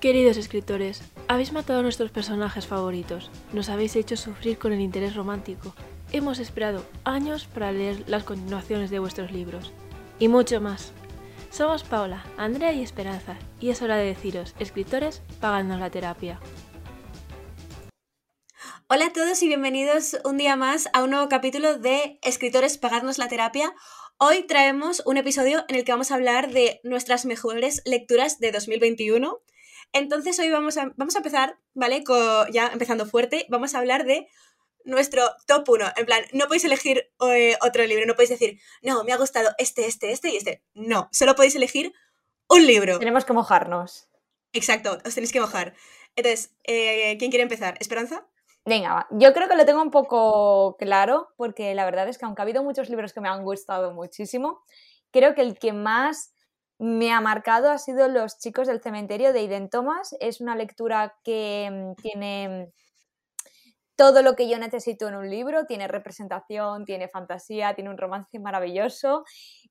Queridos escritores, habéis matado a nuestros personajes favoritos, nos habéis hecho sufrir con el interés romántico, hemos esperado años para leer las continuaciones de vuestros libros, y mucho más. Somos Paula, Andrea y Esperanza, y es hora de deciros, escritores, pagándonos la terapia. Hola a todos y bienvenidos un día más a un nuevo capítulo de Escritores, pagadnos la terapia. Hoy traemos un episodio en el que vamos a hablar de nuestras mejores lecturas de 2021 entonces hoy vamos a, vamos a empezar, ¿vale? ya empezando fuerte, vamos a hablar de nuestro top 1. En plan, no podéis elegir eh, otro libro, no podéis decir, no, me ha gustado este, este, este y este. No, solo podéis elegir un libro. Tenemos que mojarnos. Exacto, os tenéis que mojar. Entonces, eh, ¿quién quiere empezar? ¿Esperanza? Venga, yo creo que lo tengo un poco claro, porque la verdad es que aunque ha habido muchos libros que me han gustado muchísimo, creo que el que más me ha marcado ha sido Los chicos del cementerio de Iden Thomas. Es una lectura que mm, tiene todo lo que yo necesito en un libro, tiene representación, tiene fantasía, tiene un romance maravilloso.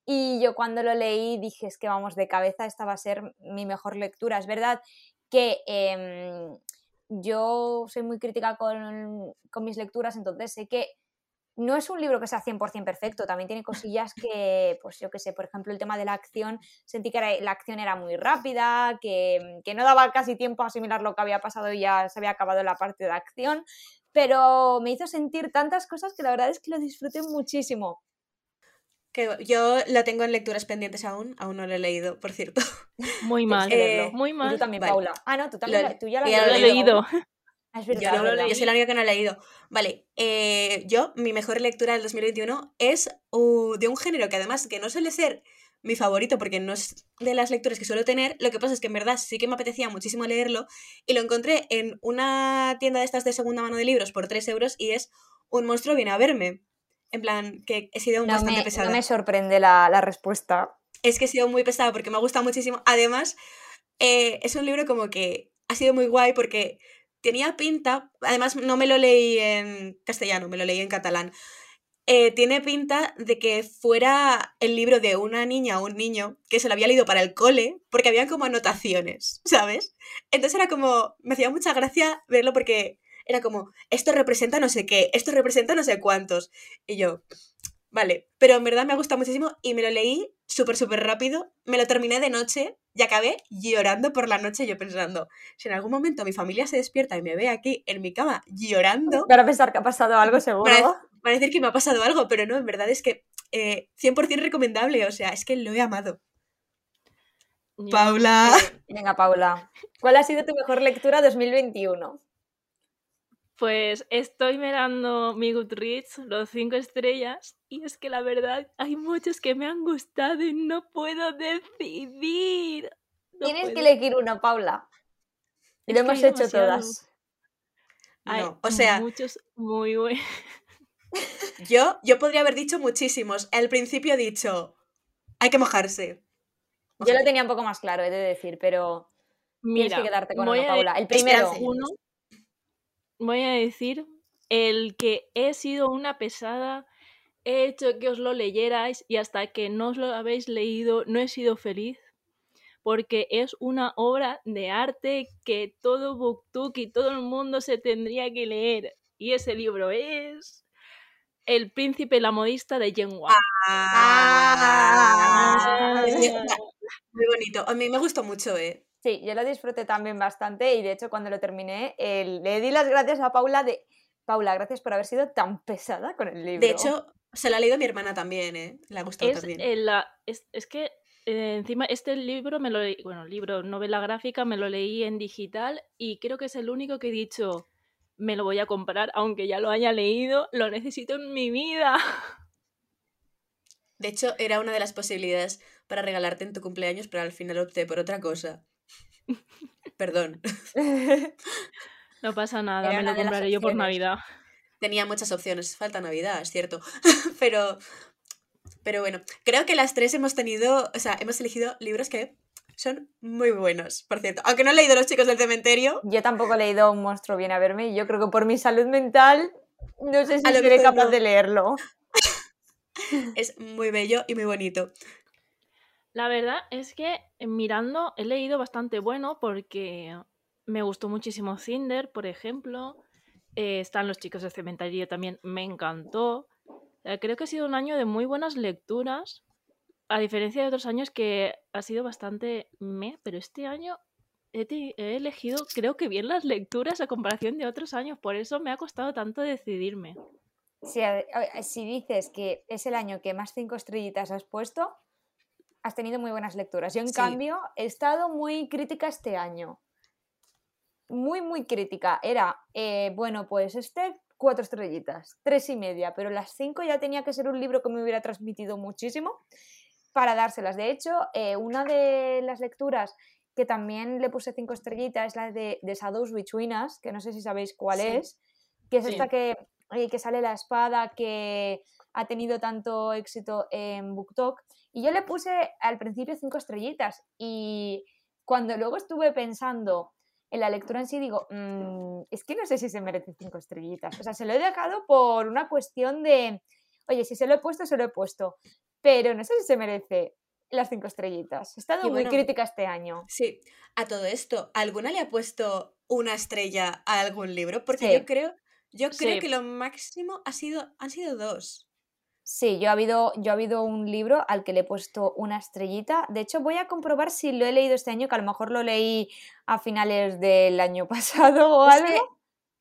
Y yo cuando lo leí dije, es que vamos de cabeza, esta va a ser mi mejor lectura. Es verdad que em, yo soy muy crítica con, con mis lecturas, entonces sé que no es un libro que sea 100% perfecto, también tiene cosillas que, pues yo qué sé, por ejemplo, el tema de la acción, sentí que la acción era muy rápida, que, no daba casi tiempo a asimilar lo que había pasado y ya se había acabado la parte de acción, pero me hizo sentir tantas cosas que la verdad es que lo disfruté muchísimo. Que yo lo tengo en lecturas pendientes aún, aún no lo he leído, por cierto. Muy mal, eh, muy mal. tú también, Paula. Ah, no, tú también, tú ya lo, has leído. Ah, yo, soy la única que no he leído. Vale, eh, yo, mi mejor lectura del 2021 es de un género que además que no suele ser mi favorito porque no es de las lecturas que suelo tener, lo que pasa es que en verdad sí que me apetecía muchísimo leerlo y lo encontré en una tienda de estas de segunda mano de libros por 3 euros y es Un monstruo viene a verme. En plan, que he sido bastante pesada. No me sorprende la, respuesta. Es que he sido muy pesada porque me ha gustado muchísimo. Además, eh, es un libro como que ha sido muy guay porque tenía pinta, además no me lo leí en castellano, me lo leí en catalán. Eh, tiene pinta de que fuera el libro de una niña o un niño que se lo había leído para el cole, porque había como anotaciones, ¿sabes? Entonces era como, me hacía mucha gracia verlo porque era como, esto representa no sé qué, esto representa no sé cuántos. Y yo, vale, pero en verdad me ha gustado muchísimo y me lo leí súper, súper rápido, me lo terminé de noche y acabé llorando por la noche, yo pensando, si en algún momento mi familia se despierta y me ve aquí en mi cama llorando... Para pensar que ha pasado algo seguro. Para, decir que me ha pasado algo, pero no, en verdad es que 100% eh, recomendable, o sea, es que lo he amado. Paula. Venga, Paula. ¿Cuál ha sido tu mejor lectura 2021? Pues estoy mirando mi Goodreads, los cinco estrellas, y es que la verdad hay muchos que me han gustado y no puedo decidir. Tienes que elegir uno, Paula. Y lo hemos hecho todas. Hay o sea, muchos muy buenos. Yo, yo podría haber dicho muchísimos. Al principio he dicho, hay que mojarse. yo lo tenía un poco más claro, he de decir, pero Mira, tienes que quedarte con uno, Paula. El primero. Uno, voy a decir el que he sido una pesada, he hecho que os lo leyerais y hasta que no os lo habéis leído no he sido feliz porque es una obra de arte que todo Booktuk y todo el mundo se tendría que leer. Y ese libro es El príncipe la modista de Jen Wang. Ah. muy bonito. A mí me gustó mucho, ¿eh? Sí, yo lo disfruté también bastante y de hecho cuando lo terminé le di las gracias a Paula de Paula, gracias por haber sido tan pesada con el libro. De hecho, se la ha leído mi hermana también, ¿eh? Le ha gustado también. es, es, que eh, encima este libro me lo leí, bueno, libro, novela gráfica, me lo leí en digital y creo que es el único que he dicho, me lo voy a comprar, aunque ya lo haya leído, lo necesito en mi vida. De hecho, era una de las posibilidades para regalarte en tu cumpleaños, pero al final opté por otra cosa. Perdón. No pasa nada, me lo compraré yo por Navidad. Tenía muchas opciones, falta Navidad, es cierto. pero, pero bueno, creo que las tres hemos tenido, o sea, hemos elegido libros que son muy buenos, por cierto. Aunque no he leído Los chicos del cementerio. Yo tampoco he leído Un monstruo viene a verme y yo creo que por mi salud mental no sé si seré capaz de leerlo. es muy bello y muy bonito. La verdad es que eh, mirando he leído bastante bueno porque me gustó muchísimo Cinder, por ejemplo. Eh, están los chicos del cementerio también, me encantó. Eh, creo que ha sido un año de muy buenas lecturas, a diferencia de otros años que ha sido bastante me, pero este año he, elegido creo que bien las lecturas a comparación de otros años, por eso me ha costado tanto decidirme. Si dices que es el año que más cinco estrellitas has puesto, has tenido muy buenas lecturas. Yo, en Sí. cambio, he estado muy crítica este año. Muy, muy crítica. Era, eh, bueno, pues este, cuatro estrellitas, tres y media, pero las cinco ya tenía que ser un libro que me hubiera transmitido muchísimo para dárselas. De hecho, eh, una de las lecturas que también le puse cinco estrellitas es la de, de Shadows Between Us, que no sé si sabéis cuál Sí. es, que es Sí. esta que, eh, que sale la espada que ha tenido tanto éxito en BookTok. Y yo le puse al principio cinco estrellitas y cuando luego estuve pensando en la lectura en sí, digo, "Mm, es que no sé si se merece cinco estrellitas. O sea, se lo he dejado por una cuestión de, oye, si se lo he puesto, se lo he puesto. Pero no sé si se merece las cinco estrellitas. He estado muy crítica este año. Sí, a todo esto, ¿alguna le ha puesto una estrella a algún libro? Porque Sí. yo creo, yo creo Sí. que lo máximo ha sido, han sido dos. Sí, yo ha habido, yo ha habido un libro al que le he puesto una estrellita. De hecho, voy a comprobar si lo he leído este año, que a lo mejor lo leí a finales del año pasado o Es algo. que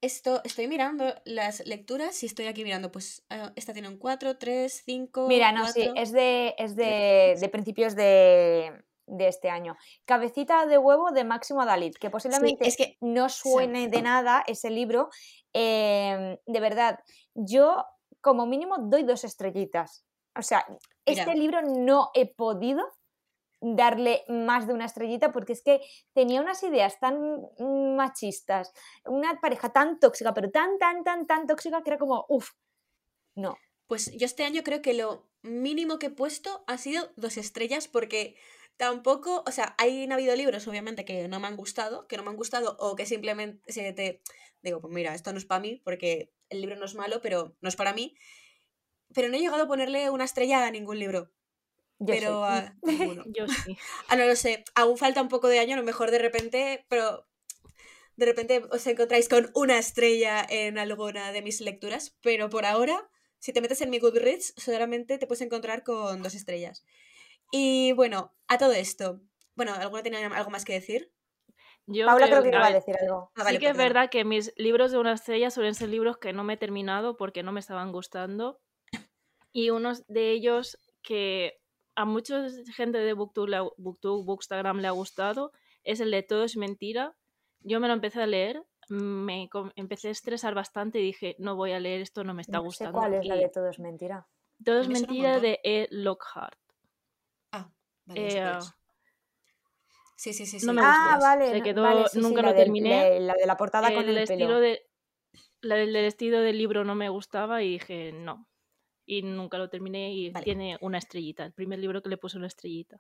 esto, estoy mirando las lecturas y estoy aquí mirando, pues ah, esta tiene un 4, 3, 5, Mira, no, sí, 4. es de, es de, de principios de, de este año. Cabecita de huevo de Máximo Dalit, que Sí, posiblemente es que, no sí, suene de nada ese libro. em, de verdad, yo como mínimo doy dos estrellitas. O sea, este mira, libro no he podido darle más de una estrellita porque es que tenía unas ideas tan machistas, una pareja tan tóxica, pero tan, tan, tan, tan tóxica que era como, uff, no. pues yo este año creo que lo mínimo que he puesto ha sido dos estrellas porque tampoco, o sea, hay han habido libros obviamente que no me han gustado, que no me han gustado o que simplemente se te digo, pues mira, esto no es para mí porque el libro no es malo, pero no es para mí, pero no he llegado a ponerle una estrella a ningún libro, Yo sí. pero a. Yo sí. Ah, no lo sé, aún falta un poco de año, a lo mejor de repente, pero de repente os encontráis con una estrella en alguna de mis lecturas, pero por ahora, si te metes en mi Goodreads, solamente te puedes encontrar con dos estrellas. Y bueno, a todo esto, bueno, ¿alguna tiene algo más que decir? Yo Paula creo creo que iba a decir algo. Ah, vale, sí que es verdad que mis libros de una estrella suelen ser libros que no me he terminado porque no me estaban gustando. Y unos de ellos que a mucha gente de Booktube, le Booktube, Bookstagram le ha gustado es el de Todo es mentira. Yo me lo empecé a leer, me empecé a estresar bastante y dije, no voy a leer esto, no me está No sé gustando. cuál es la de todo es mentira. Todo es mentira de E. Lockhart. Ah, vale, Eh. Sí, sí, sí, sí. no me Ah, gustó. vale, Se quedó, vale, sí, sí, nunca la lo del- terminé. la- la de la portada con el el estilo pelo. de la del del estilo del libro no me gustaba y dije no y nunca lo terminé y Vale. tiene una estrellita el primer libro que le puse una estrellita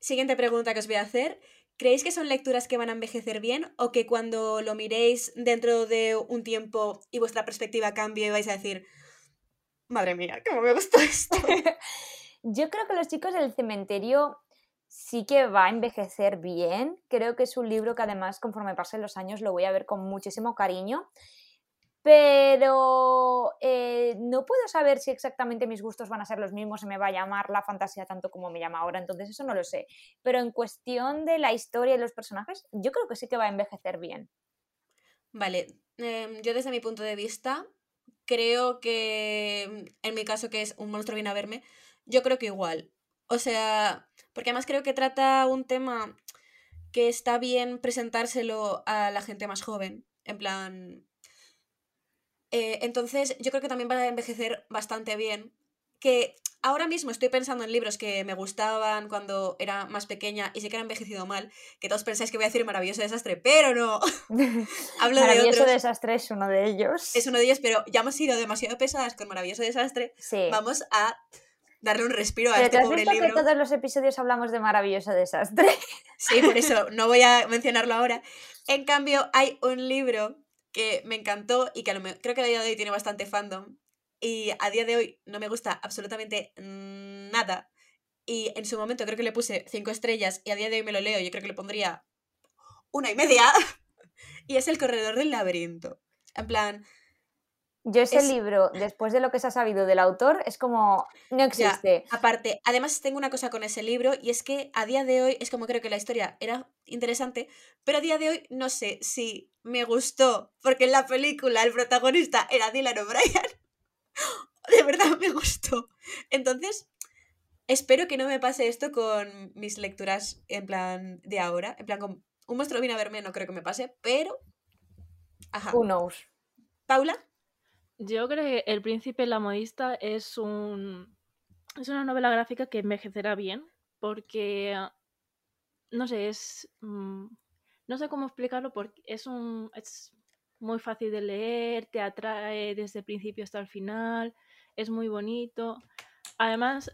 Siguiente pregunta que os voy a hacer. ¿Creéis que son lecturas que van a envejecer bien o que cuando lo miréis dentro de un tiempo y vuestra perspectiva cambie vais a decir, madre mía, cómo me gustó esto? Yo creo que Los chicos del cementerio sí que va a envejecer bien. Creo que es un libro que además conforme pasen los años lo voy a ver con muchísimo cariño. Pero eh, no puedo saber si exactamente mis gustos van a ser los mismos, si me va a llamar la fantasía tanto como me llama ahora, entonces eso no lo sé. Pero en cuestión de la historia y los personajes, yo creo que sí que va a envejecer bien. Vale, em, yo desde mi punto de vista creo que en mi caso que es un monstruo viene a verme, yo creo que igual. O sea, porque además creo que trata un tema que está bien presentárselo a la gente más joven, en plan... eh, entonces yo creo que también va a envejecer bastante bien. Que ahora mismo estoy pensando en libros que me gustaban cuando era más pequeña y sé que han envejecido mal, que todos pensáis que voy a decir maravilloso desastre, pero no. Hablo de Maravilloso otros. desastre es uno de ellos. Es uno de ellos, pero ya hemos sido demasiado pesadas con maravilloso desastre. Sí. Vamos a darle un respiro a Pero este te has pobre visto que libro. todos los episodios hablamos de maravilloso desastre. Sí, por eso no voy a mencionarlo ahora. En cambio, hay un libro que me encantó y que a lo me- creo que a día de hoy tiene bastante fandom. Y a día de hoy no me gusta absolutamente nada. y en su momento creo que le puse cinco estrellas y a día de hoy me lo leo, yo creo que le pondría una y media. y es El Corredor del Laberinto. En plan, Yo ese Es- libro, después de lo que se ha sabido del autor, es como, no Ya, existe. aparte, además tengo una cosa con ese libro y es que a día de hoy es como creo que la historia era interesante, pero a día de hoy no sé si me gustó porque en la película el protagonista era Dylan O'Brien. De verdad me gustó. Entonces, espero que no me pase esto con mis lecturas en plan de ahora. En plan, con un monstruo viene a verme, no creo que me pase, pero. Ajá. Who knows? Paula, Yo creo que El Príncipe la Modista es un es una novela gráfica que envejecerá bien porque no sé, es mm, no sé cómo explicarlo porque es un es muy fácil de leer, te atrae desde el principio hasta el final, es muy bonito. Además,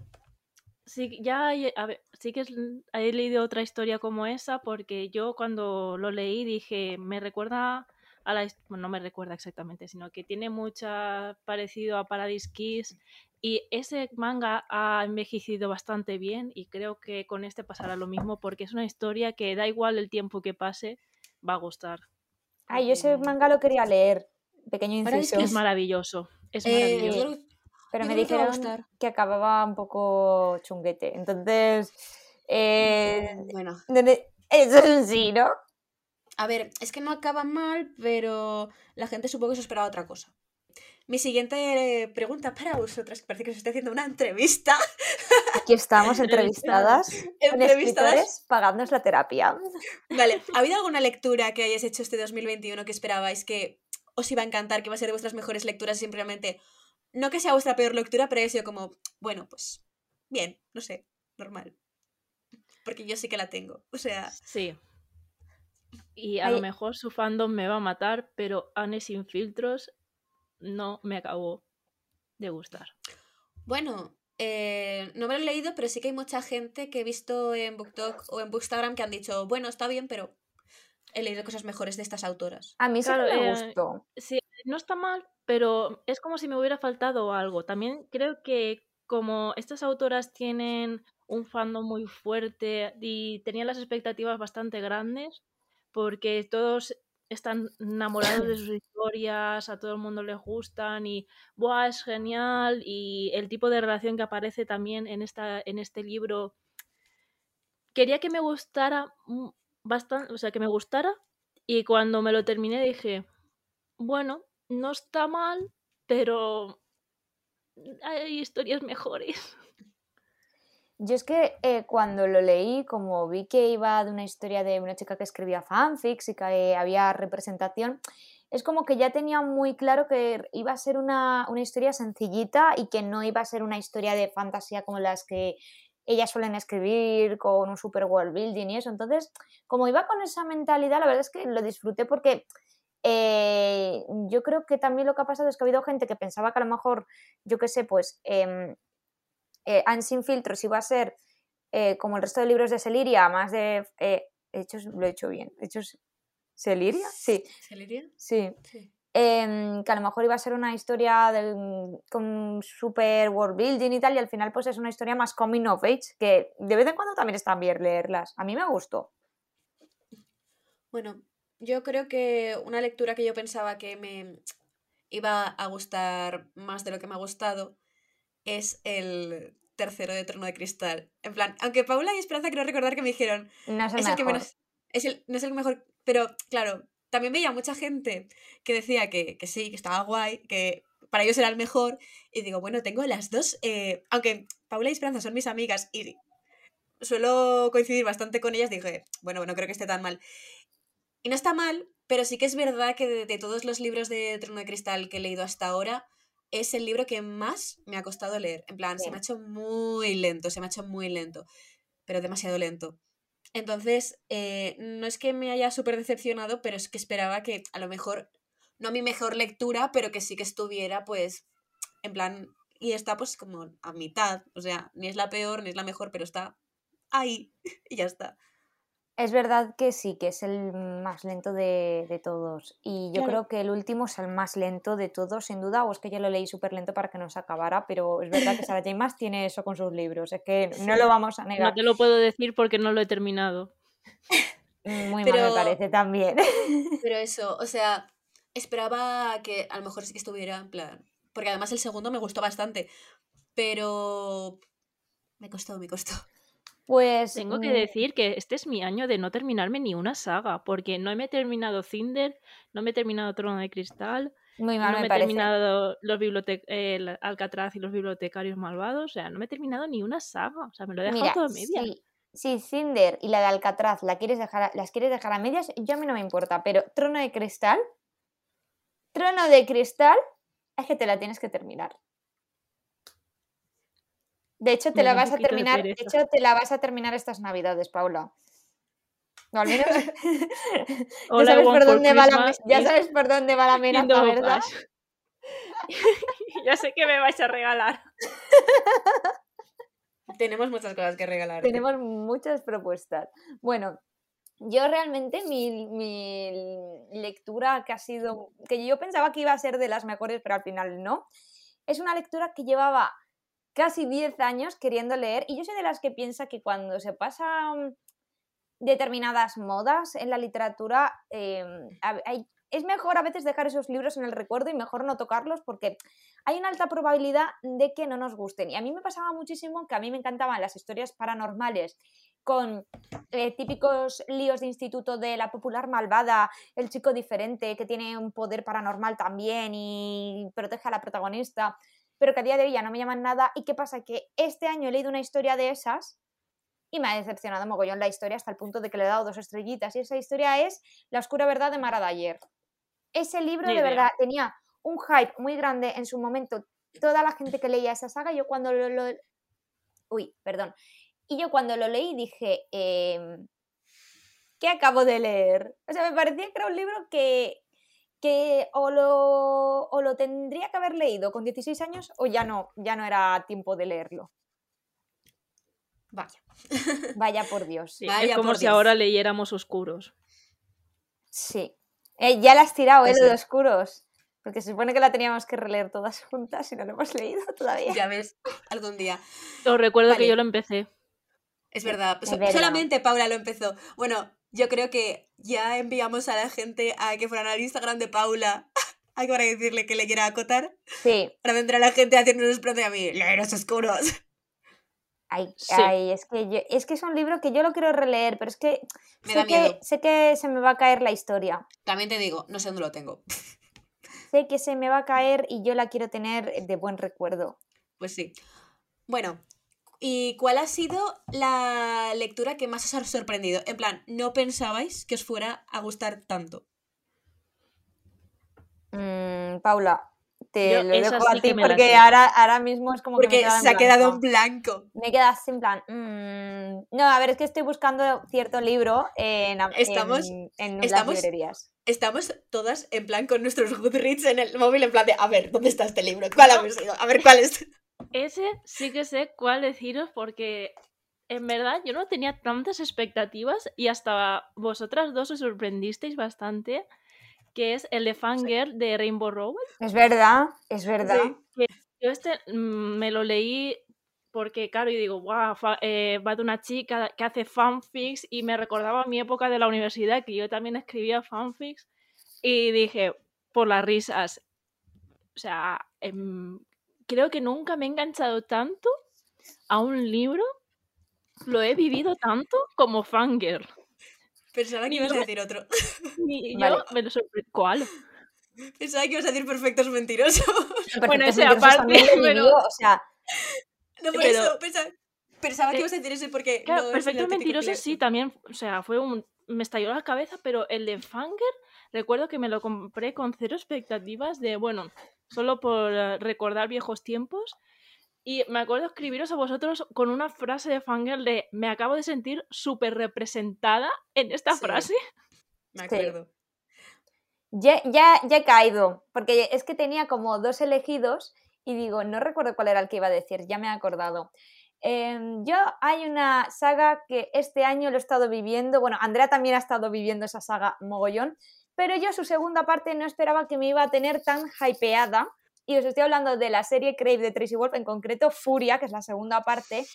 sí, ya hay- sí que he leído otra historia como esa porque yo cuando lo leí dije, me recuerda a la... his- Bueno, no me recuerda exactamente, sino que tiene mucha parecido a Paradise Kiss y ese manga ha envejecido bastante bien y creo que con este pasará lo mismo porque es una historia que da igual el tiempo que pase, va a gustar. Ay, yo ese Mm. manga lo quería leer. Pequeño inciso. que Es maravilloso, es eh, maravilloso. Pero me dijeron que acababa un poco chunguete. Entonces, eh, Bueno. eso es un sí, ¿no? A ver, es que no acaba mal, pero la gente supongo que se esperaba otra cosa. Mi siguiente pregunta para vosotras, que parece que os estoy haciendo una entrevista. Aquí estamos entrevistadas Entrevistadas. pagándonos la terapia. Vale, ¿ha habido alguna lectura que hayáis hecho este 2021 que esperabais que os iba a encantar, que iba a ser de vuestras mejores lecturas simplemente, no que sea vuestra peor lectura, pero haya sido como, bueno, pues, bien, no sé, normal. Porque yo sí que la tengo. O sea, Sí. Y a Ay. lo mejor su fandom me va a matar, pero Anne sin filtros no me acabó de gustar. Bueno, eh, no me lo he leído, pero sí que hay mucha gente que he visto en BookTok o en Bookstagram que han dicho, bueno, está bien, pero he leído cosas mejores de estas autoras. A mí sí Claro, que me eh, gustó. Sí, no está mal, pero es como si me hubiera faltado algo. También creo que como estas autoras tienen un fandom muy fuerte y tenían las expectativas bastante grandes, porque todos están enamorados de sus historias, a todo el mundo les gustan y ¡buah! es genial y el tipo de relación que aparece también en esta en este libro quería que me gustara bastante, o sea, que me gustara y cuando me lo terminé dije, bueno, no está mal, pero hay historias mejores. Yo es que eh, cuando lo leí, como vi que iba de una historia de una chica que escribía fanfics y que eh, había representación, es como que ya tenía muy claro que iba a ser una, una historia sencillita y que no iba a ser una historia de fantasía como las que ellas suelen escribir con un super world building y eso. Entonces, como iba con esa mentalidad, la verdad es que lo disfruté porque eh, yo creo que también lo que ha pasado es que ha habido gente que pensaba que a lo mejor, yo qué sé, pues eh, eh, Anne sin filtros iba a ser eh, como el resto de libros de Celiria, más de... Eh, hechos, lo he hecho bien. ¿Hechos Celiria? Sí, ¿Celiria? sí. Sí. Em, que a lo mejor iba a ser una historia de, con super world building y tal, y al final pues es una historia más coming of age, que de vez en cuando también está bien leerlas. A mí me gustó. Bueno, yo creo que una lectura que yo pensaba que me iba a gustar más de lo que me ha gustado es el tercero de Trono de Cristal. En plan, aunque Paula y Esperanza quiero recordar que me dijeron, No es el es el que menos, es el, no es el mejor, pero claro, también veía mucha gente que decía que, que sí, que estaba guay, que para ellos era el mejor, y digo, bueno, tengo las dos, eh, aunque Paula y Esperanza son mis amigas y suelo coincidir bastante con ellas, dije, bueno, no creo que esté tan mal. Y no está mal, pero sí que es verdad que de, de todos los libros de Trono de Cristal que he leído hasta ahora, es el libro que más me ha costado leer. En plan, se me ha hecho muy lento, se me ha hecho muy lento, pero demasiado lento. Entonces, eh, no es que me haya súper decepcionado, pero es que esperaba que a lo mejor, no mi mejor lectura, pero que sí que estuviera, pues, en plan, y está pues como a mitad, o sea, ni es la peor, ni es la mejor, pero está ahí, y ya está. Es verdad que sí, que es el más lento de, de todos. Y yo Claro. creo que el último es el más lento de todos, sin duda. O es que yo lo leí súper lento para que no se acabara, pero es verdad que Sarah J. Maas tiene eso con sus libros. Es que no lo vamos a No negar. te lo puedo decir porque no lo he terminado. Muy mal Pero- me parece también. Pero eso, o sea, esperaba que a lo mejor sí que estuviera en plan. Porque además el segundo me gustó bastante. Pero. Me costó, me costó. Pues. Tengo que mm, decir que este es mi año de no terminarme ni una saga, porque no me he terminado Cinder, no me he terminado Trono de Cristal, Muy mal no me me he parece. terminado los Alcatraz y los bibliotecarios malvados, o sea, no me he terminado ni una saga, o sea, me lo he dejado Mira, todo a media. si, si Cinder y la de Alcatraz la quieres dejar a- las quieres dejar a medias, yo a mí no me importa, pero Trono de Cristal, Trono de Cristal, es que te la tienes que terminar. De hecho, te Me la vas a de terminar, de hecho, te la vas a terminar estas navidades, Paula. Al menos ya sabes por dónde va la, ya sabes por dónde va la amenaza, ¿verdad? Ya sé que me vais a regalar. Tenemos muchas cosas que regalar. Tenemos muchas propuestas. Bueno, yo realmente mi, mi lectura que ha sido, que yo pensaba que iba a ser de las mejores, pero al final no, es una lectura que llevaba casi 10 años queriendo leer y yo soy de las que piensa que cuando se pasan determinadas modas en la literatura, hay- es mejor a veces dejar esos libros en el recuerdo y mejor no tocarlos porque hay una alta probabilidad de que no nos gusten. Y a mí me pasaba muchísimo que a mí me encantaban las historias paranormales con eh, típicos líos de instituto de la popular malvada, el chico diferente que tiene un poder paranormal también y protege a la protagonista, pero que a día de hoy ya no me llaman nada. ¿Y qué pasa? Que este año he leído una historia de esas y me ha decepcionado mogollón la historia hasta el punto de que le he dado dos estrellitas. Y esa historia es La oscura verdad de Mara Dyer. Ese libro Ni de idea. verdad tenía un hype muy grande en su momento. Toda la gente que leía esa saga, yo cuando lo... lo- Uy, perdón. Y yo cuando lo leí dije, em, ¿qué acabo de leer? O sea, me parecía que era un libro que, que o, lo, o lo tendría que haber leído con 16 años o ya no, ya no era tiempo de leerlo. Vaya. Vaya por Dios. Sí, Vaya es como por si Dios. ahora leyéramos Oscuros. Sí. Eh, ya la has tirado, ¿eh? Pues Lo de oscuros. Porque se supone que la teníamos que releer todas juntas y no lo hemos leído todavía. Ya ves, algún día. Os recuerdo Vale. que yo lo empecé. Es verdad. Es so- verdad. Solamente Paula lo empezó. Bueno, yo creo que ya enviamos a la gente a que fueran al Instagram de Paula. Hay para decirle que le quiera acotar. Sí. Ahora vendrá la gente haciéndonos explode a mí. Leeros oscuros. Ay, Sí. ay, es que yo- es que es un libro que yo lo quiero releer, pero es que Me sé da que miedo. sé que se me va a caer la historia. También te digo, no sé dónde lo tengo. Sé que se me va a caer y yo la quiero tener de buen recuerdo. Pues sí. Bueno, ¿y cuál ha sido la lectura que más os ha sorprendido? En plan, ¿no pensabais que os fuera a gustar tanto? Mm, Paula, te Yo lo dejo a ti que porque ahora, ahora mismo es como que Porque en se ha quedado blanco. en blanco. Me quedas en plan. mm, No, a ver, es que estoy buscando cierto libro en, am- Estamos- en, en las estamos- librerías. Estamos todas en plan con nuestros Goodreads en el móvil, en plan de, a ver, ¿dónde está este libro? ¿Cuál ha sido? A ver, ¿cuál es? Ese sí que sé cuál deciros porque en verdad yo no tenía tantas expectativas y hasta vosotras dos os sorprendisteis bastante, que es el de Fangirl de Rainbow Road. Es verdad, es verdad. Sí. Yo este mm, me lo leí porque, claro, y digo, wow, va de una chica que hace fanfics y me recordaba mi época de la universidad, que yo también escribía fanfics, y dije, por las risas, o sea, em, creo que nunca me he enganchado tanto a un libro, lo he vivido tanto como Fangirl. Pensaba que Ni ibas a decir otro. Y Vale. yo me lo sorprendí. ¿Cuál? Pensaba que ibas a decir perfectos mentirosos. Bueno, ese aparte, pero- vivido, o sea, No, por Pero- eso. Pensaba, pensaba que Eh, ibas a decir ese porque. Claro, no Perfectos Mentirosos sí, también, o sea, fue un... Me estalló la cabeza, pero el de Fanger, recuerdo que me lo compré con cero expectativas de, bueno, solo por eh, recordar viejos tiempos. Y me acuerdo escribiros a vosotros con una frase de Fangirl de, me acabo de sentir súper representada en esta Sí. frase. Me Sí. acuerdo. ya, ya, ya he caído, porque es que tenía como dos elegidos y digo, no recuerdo cuál era el que iba a decir, ya me he acordado. Em, yo hay una saga que este año lo he estado viviendo, bueno, Andrea también ha estado viviendo esa saga mogollón, pero yo su segunda parte no esperaba que me iba a tener tan hypeada. Y os estoy hablando de la serie Crave de Tracy Wolf, en concreto Furia, que es la segunda parte.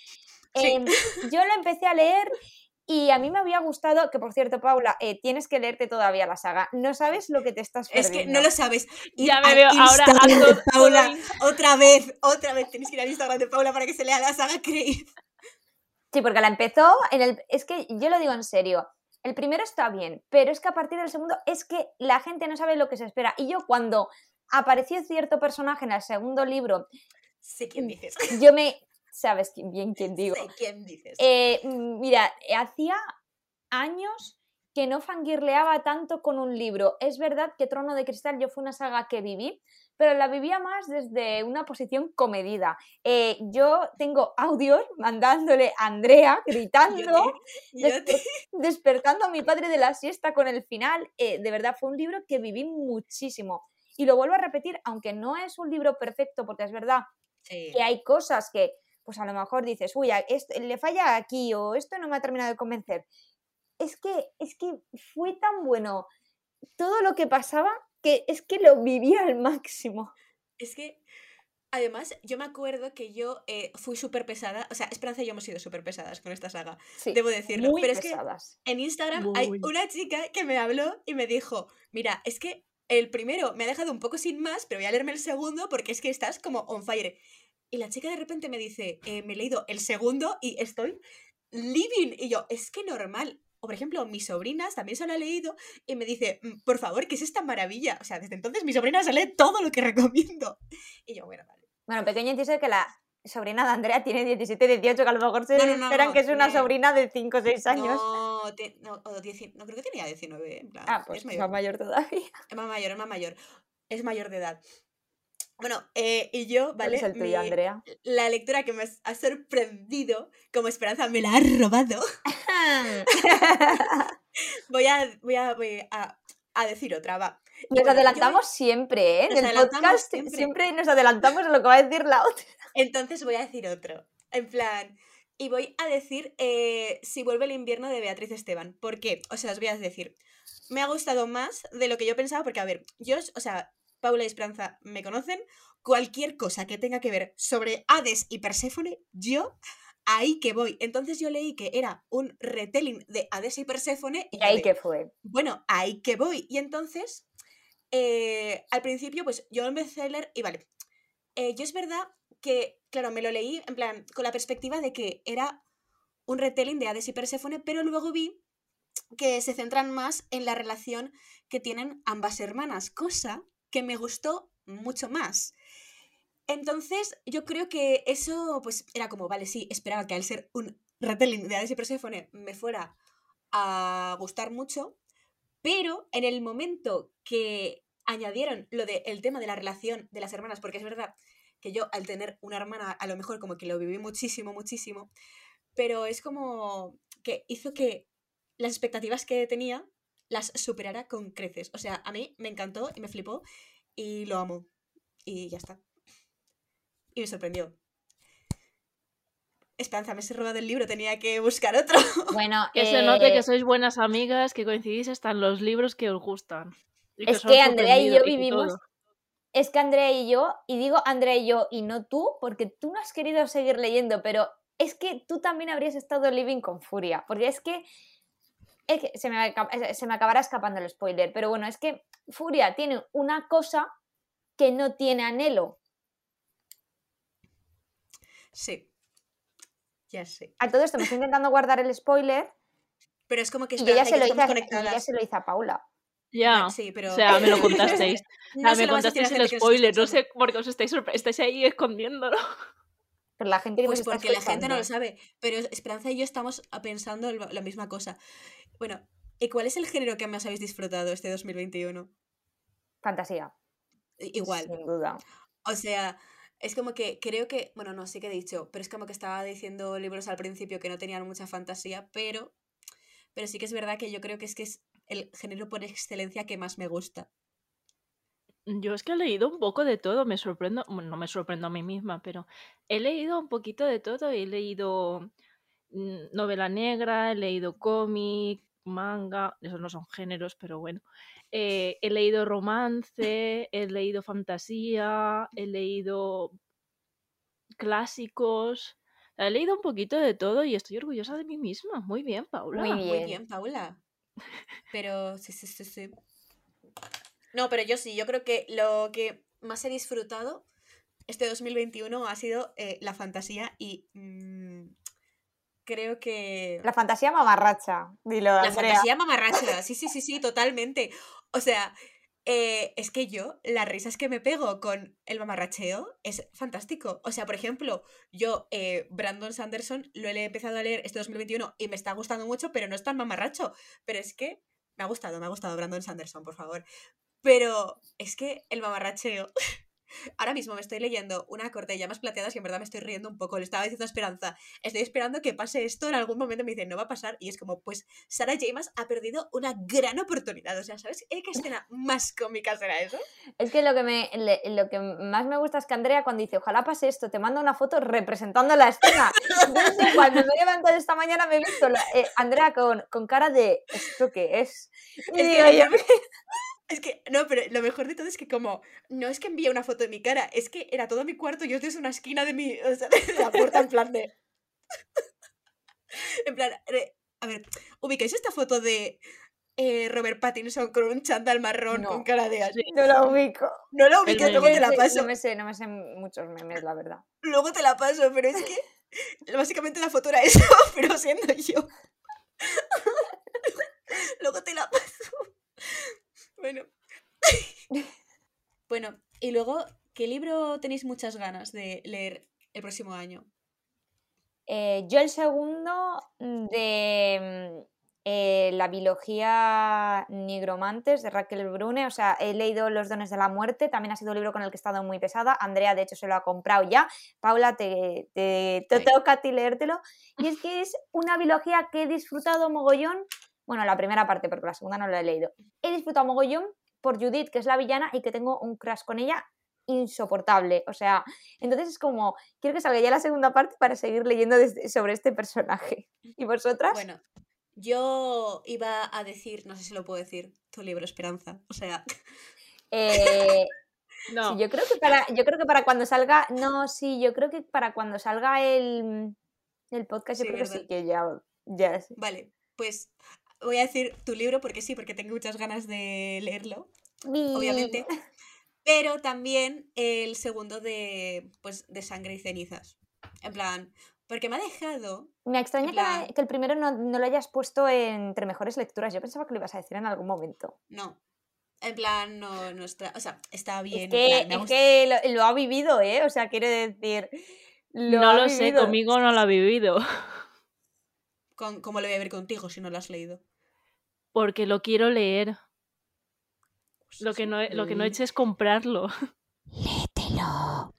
Em, yo la empecé a leer y a mí me había gustado, que por cierto, Paula, eh, tienes que leerte todavía la saga. No sabes lo que te estás perdiendo. Es que no lo sabes. ya me veo ahora ando Paula, otra vez, otra vez tienes que ir al Instagram de Paula para que se lea la saga Crave. Sí, porque la empezó en el... Es que yo lo digo en serio. El primero está bien, pero es que a partir del segundo es que la gente no sabe lo que se espera. Y yo cuando apareció cierto personaje en el segundo libro... Sé quién dices. Yo me sabes bien quién digo. Sé quién dices. Eh, mira, hacía años que no fangirleaba tanto con un libro. Es verdad que Trono de Cristal yo fue una saga que viví, pero la vivía más desde una posición comedida. Eh, yo tengo audios mandándole a Andrea gritando, despertando a mi padre de la siesta con el final. Eh, de verdad, fue un libro que viví muchísimo. Y lo vuelvo a repetir, aunque no es un libro perfecto, porque es verdad que hay cosas que pues a lo mejor dices, uy, le falla aquí o esto no me ha terminado de convencer. Es que, es que fue tan bueno todo lo que pasaba que es que lo vivía al máximo. Es que, además, yo me acuerdo que yo eh, fui súper pesada, o sea, Esperanza y yo hemos sido súper pesadas con esta saga, debo decirlo. Pero es que en Instagram hay una chica que me habló y me dijo, mira, es que el primero me ha dejado un poco sin más, pero voy a leerme el segundo porque es que estás como on fire. Y la chica de repente me dice, eh, me he leído el segundo y estoy living. Y yo, es que normal. O por ejemplo, mis sobrinas también se lo ha leído y me dice, mm, por favor, ¿qué es esta maravilla? O sea, desde entonces mi sobrina se lee todo lo que recomiendo. Y yo, bueno, vale. Bueno, pequeño inciso que la sobrina de Andrea tiene 17, 18, que a lo mejor se esperan que es una sobrina de 5 o 6 años. No, no, no, creo que tenía 19, en plan. Ah, pues es mayor. más mayor todavía. Es más mayor, es más mayor. Es mayor de edad. Bueno, eh, y yo, ¿vale? Es el tuyo, Andrea? La lectura que me ha sorprendido, como Esperanza me la ha robado. voy, a, voy, a, voy a, a, decir otra, va. Nos adelantamos siempre, ¿eh? En el podcast siempre. nos adelantamos a lo que va a decir la otra. Entonces voy a decir otro. En plan, y voy a decir eh, Si vuelve el invierno de Beatriz Esteban. ¿Por qué? O sea, os voy a decir. Me ha gustado más de lo que yo pensaba, porque, a ver, yo, o sea, Paula y Esperanza me conocen, cualquier cosa que tenga que ver sobre Hades y Perséfone, yo ahí que voy. Entonces yo leí que era un retelling de Hades y Perséfone. Y, ahí que fue. Bueno, ahí que voy. Y entonces, eh, al principio, pues yo empecé a leer y vale. Eh, yo es verdad que, claro, me lo leí en plan con la perspectiva de que era un retelling de Hades y Perséfone, pero luego vi que se centran más en la relación que tienen ambas hermanas, cosa que me gustó mucho más. Entonces, yo creo que eso, pues, era como, vale, sí, esperaba que al ser un retelling de Hades y Persephone me fuera a gustar mucho, pero en el momento que añadieron lo del tema de la relación de las hermanas, porque es verdad que yo al tener una hermana a lo mejor como que lo viví muchísimo, muchísimo, pero es como que hizo que las expectativas que tenía las superara con creces. O sea, a mí me encantó y me flipó y lo amo. Y ya está. Y me sorprendió. Esperanza, me he robado el libro, tenía que buscar otro. Bueno, que se note que sois buenas amigas, que coincidís hasta en los libros que os gustan. es que Andrea y yo vivimos. Es que Andrea y yo, y digo Andrea y yo y no tú, porque tú no has querido seguir leyendo, pero es que tú también habrías estado living con furia, porque es que se me, se me acabará escapando el spoiler, pero bueno, es que Furia tiene una cosa que no tiene anhelo. Sí. Ya sé. A todo esto me estoy intentando guardar el spoiler. Pero es como que ya se, lo hice a, se lo hizo a Paula. Ya, sí, pero... o sea, me lo contasteis. no me contasteis el spoiler, no sé por qué os estáis, estáis ahí escondiéndolo. Pero la gente pues porque la gente no lo sabe. Pero Esperanza y yo estamos pensando la misma cosa. Bueno, ¿y cuál es el género que más habéis disfrutado este 2021? Fantasía. Igual. Sin duda. O sea, es como que creo que, bueno, no sé qué he dicho, pero es como que estaba diciendo libros al principio que no tenían mucha fantasía, pero, pero sí que es verdad que yo creo que es que es el género por excelencia que más me gusta. Yo es que he leído un poco de todo, me sorprendo, bueno, no me sorprendo a mí misma, pero he leído un poquito de todo, he leído mm, novela negra, he leído cómic, manga, esos no son géneros, pero bueno. Eh, he leído romance, he leído fantasía, he leído clásicos. He leído un poquito de todo y estoy orgullosa de mí misma. Muy bien, Paula. Muy Muy bien. bien, Paula. Pero sí, sí, sí, sí. No, pero yo sí, yo creo que lo que más he disfrutado este 2021 ha sido eh, la fantasía y mm, creo que... La fantasía mamarracha, dilo, La Andrea. fantasía mamarracha, sí, sí, sí, sí, totalmente. O sea, eh, es que yo, las risas que me pego con el mamarracheo es fantástico. O sea, por ejemplo, yo, eh, Brandon Sanderson, lo he empezado a leer este 2021 y me está gustando mucho, pero no es tan mamarracho. Pero es que me ha gustado, me ha gustado Brandon Sanderson, por favor. Pero es que el mamarracheo. Ahora mismo me estoy leyendo una corte de llamas plateadas y en verdad me estoy riendo un poco. Le estaba diciendo a Esperanza, estoy esperando que pase esto en algún momento. Me dice, no va a pasar. Y es como, pues, Sarah James ha perdido una gran oportunidad. O sea, ¿sabes qué escena más cómica será eso? Es que lo que, me, le- lo que más me gusta es que Andrea cuando dice, ojalá pase esto, te manda una foto representando la escena. Entonces, cuando me he levantado esta mañana me he visto la- eh, Andrea con, con cara de, ¿esto qué es? Y Es digo que, yo, es que, no, pero lo mejor de todo es que como, no es que envíe una foto de mi cara, es que era todo mi cuarto y yo desde una esquina de mi, o sea, de la puerta en plan de... en plan, eh, a ver, ubicáis esta foto de eh, Robert Pattinson con un chándal marrón No. con cara de... Sí. no la ubico. No la ubicas, luego te la paso. No me sé, no me sé muchos memes, la verdad. Luego te la paso, pero es que básicamente la foto era eso, pero siendo yo. Luego te la paso. Bueno. Bueno, y luego, ¿qué libro tenéis muchas ganas de leer el próximo año? Eh, yo el segundo de mm, eh, la biología nigromantes de Raquel Brune, o sea, he leído Los dones de la muerte, también ha sido un libro con el que he estado muy pesada, Andrea de hecho se lo ha comprado ya, Paula te, te, te Sí. toca a ti leértelo, y es que es una biología que he disfrutado mogollón, bueno, la primera parte porque la segunda no la he leído, he disfrutado mogollón por Judith, que es la villana y que tengo un crush con ella insoportable, o sea, entonces es como, quiero que salga ya la segunda parte para seguir leyendo desde- sobre este personaje. ¿Y vosotras? Bueno, yo iba a decir, no sé si lo puedo decir, tu libro Esperanza. O sea, Eh, No, sí, yo creo que para, yo creo que para cuando salga, no, sí, yo creo que para cuando salga el, el podcast, yo Sí, creo que sí que ya, ya sí. vale, pues voy a decir tu libro porque sí, porque tengo muchas ganas de leerlo. obviamente. Pero también el segundo de, pues, de Sangre y Cenizas. En plan, porque me ha dejado... Me extraña que, el primero no, no lo hayas puesto entre mejores lecturas. Yo pensaba que lo ibas a decir en algún momento. No. En plan, no, no está... O sea, está bien. Es que, plan, es que lo, lo ha vivido, ¿eh? O sea, quiero decir. Lo no lo sé, conmigo no lo ha vivido. con- ¿Cómo lo voy a ver contigo si no lo has leído? Porque lo quiero leer. Lo que no he, lo que no he hecho es comprarlo. Léetelo.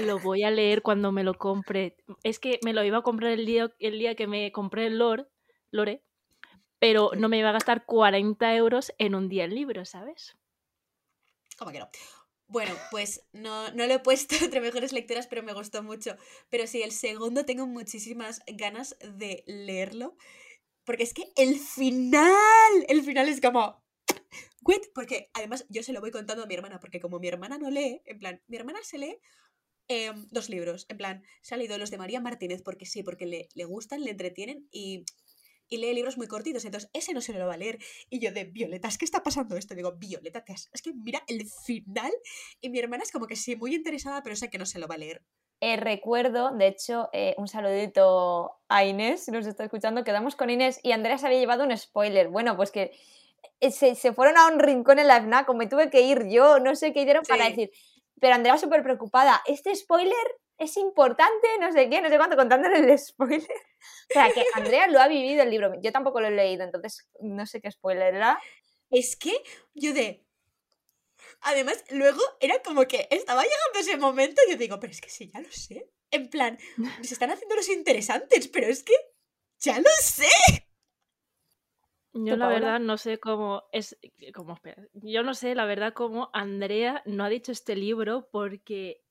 Lo voy a leer cuando me lo compre. Es que me lo iba a comprar el día, el día que me compré el Lore, Lore, pero no me iba a gastar 40 euros en un día el libro, ¿sabes? ¿Cómo que no? Bueno, pues no, no lo he puesto entre mejores lecturas, pero me gustó mucho. Pero sí, el segundo tengo muchísimas ganas de leerlo. Porque es que el final, el final es como... What? Porque además yo se lo voy contando a mi hermana, porque como mi hermana no lee, en plan, mi hermana se lee em, dos libros, en plan, se ha leído los de María Martínez porque sí, porque le, le gustan, le entretienen y, y lee libros muy cortitos, entonces ese no se lo va a leer. Y yo de, Violeta, ¿es que está pasando esto? Digo, Violeta, es que mira el final. Y mi hermana es como que sí, muy interesada, pero sé que no se lo va a leer. Eh, recuerdo, de hecho, eh, un saludito a Inés, si nos está escuchando. Quedamos con Inés y Andrea se había llevado un spoiler. Bueno, pues que eh, se, se fueron a un rincón en la FNAC, me tuve que ir yo, no sé qué hicieron para decir. Pero Andrea súper preocupada, ¿este spoiler es importante? No sé qué, no sé cuánto, contándole el spoiler. O sea, que Andrea lo ha vivido el libro. Yo tampoco lo he leído, entonces no sé qué spoiler era. Es que yo de... Además, luego era como que estaba llegando ese momento y yo digo, pero es que sí, ya lo sé. En plan, se están haciendo los interesantes, pero es que ya lo sé. Yo ¿Tú, la verdad no sé cómo es, cómo, espera, yo no sé la verdad cómo Andrea no ha dicho este libro porque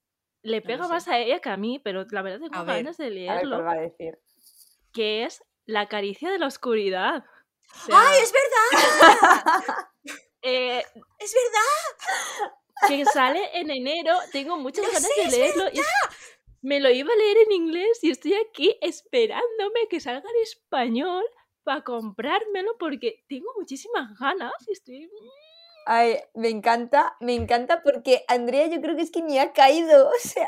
le pega más sé. a ella que a mí, pero la verdad tengo ganas de A ver leerlo, va a decir. que es La caricia de la oscuridad. O sea, ¡Ay, es verdad! Eh, ¡Es verdad! que sale en enero, tengo muchas ¡Lo ganas sé, de leerlo. es- me lo iba a leer en inglés y estoy aquí esperándome que salga en español para comprármelo porque tengo muchísimas ganas y estoy... Ay, me encanta, me encanta porque Andrea yo creo que es que ni ha caído. O sea,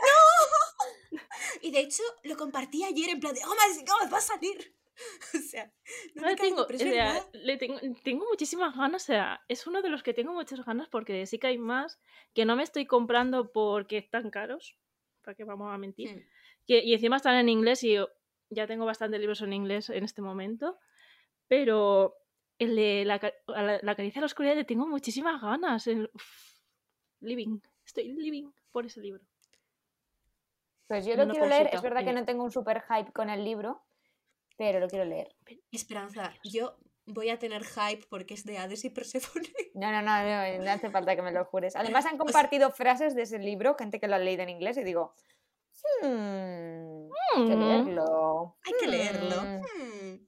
Y de hecho, lo compartí ayer en plan de, oh my god, va a salir. O sea, no No le tengo, o es sea, le tengo, tengo muchísimas ganas, o sea, es uno de los que tengo muchas ganas porque sí que hay más que no me estoy comprando porque están caros, para qué vamos a mentir, Hmm. que, y encima están en inglés y yo ya tengo bastantes libros en inglés en este momento, pero el de la, la, la caricia de la oscuridad le tengo muchísimas ganas, el- uf, living, estoy living por ese libro. pues yo lo quiero leer. Es verdad que no tengo un super hype con el libro, pero lo quiero leer. Esperanza, yo voy a tener hype porque es de Hades y Persephone. No, no, no, no, no hace falta que me lo jures. Además han compartido frases de ese libro, gente que lo ha leído en inglés, y digo, hmm, hay que Mm. leerlo. Hay que leerlo. Hmm. Hmm.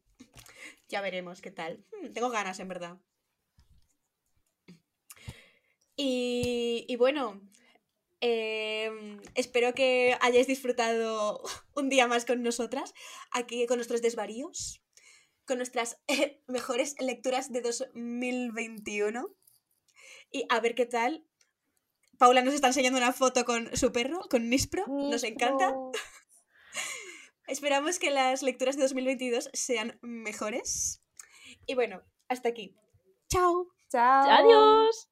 Ya veremos qué tal. Hmm, Tengo ganas, en verdad. Y, y bueno, em, espero que hayáis disfrutado un día más con nosotras, aquí con nuestros desvaríos, con nuestras eh, mejores lecturas de 2021. Y a ver qué tal. Paula nos está enseñando una foto con su perro, con Nispro. Nos encanta. Nispro. Esperamos que las lecturas de 2022 sean mejores. Y bueno, hasta aquí. Chao. Chao. Adiós.